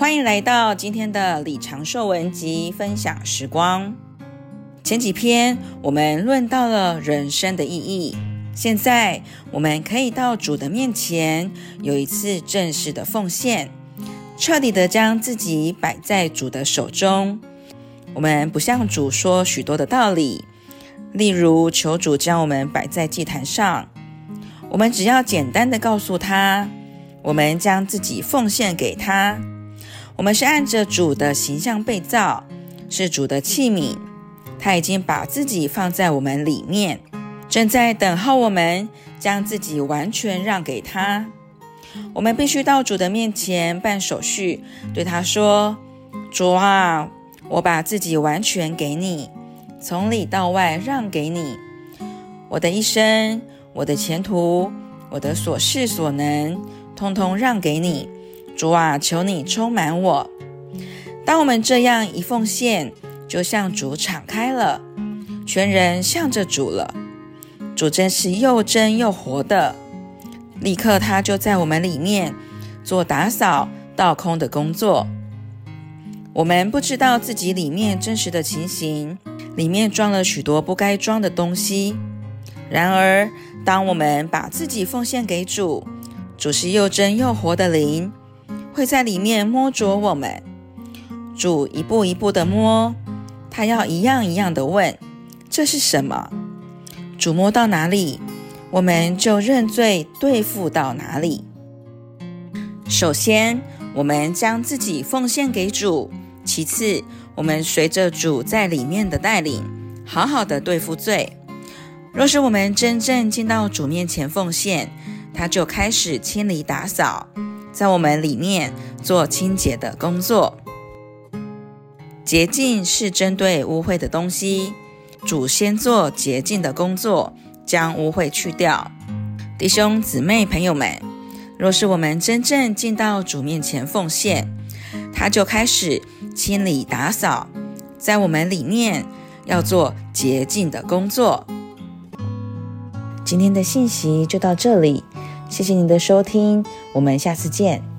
欢迎来到今天的李长寿文集分享时光。前几篇我们论到了人生的意义，现在我们可以到主的面前，有一次正式的奉献，彻底的将自己摆在主的手中。我们不向主说许多的道理，例如求主将我们摆在祭坛上，我们只要简单的告诉他，我们将自己奉献给他。我们是按着主的形象被造，是主的器皿。他已经把自己放在我们里面，正在等候我们将自己完全让给他。我们必须到主的面前办手续，对他说：“主啊，我把自己完全给你，从里到外让给你。我的一生，我的前途，我的所事所能，通通让给你。”主啊，求你充满我。当我们这样一奉献，就向主敞开了，全人向着主了。主真是又真又活的，立刻他就在我们里面做打扫、倒空的工作。我们不知道自己里面真实的情形，里面装了许多不该装的东西。然而，当我们把自己奉献给主，主是又真又活的灵。会在里面摸着我们，主一步一步的摸，他要一样一样的问：“这是什么？”主摸到哪里，我们就认罪对付到哪里。首先，我们将自己奉献给主；其次，我们随着主在里面的带领，好好的对付罪。若是我们真正进到主面前奉献，他就开始清理打扫。在我们里面做清洁的工作，洁净是针对污秽的东西。主先做洁净的工作，将污秽去掉。弟兄姊妹朋友们，若是我们真正进到主面前奉献，他就开始清理打扫，在我们里面要做洁净的工作。今天的信息就到这里。谢谢您的收听，我们下次见。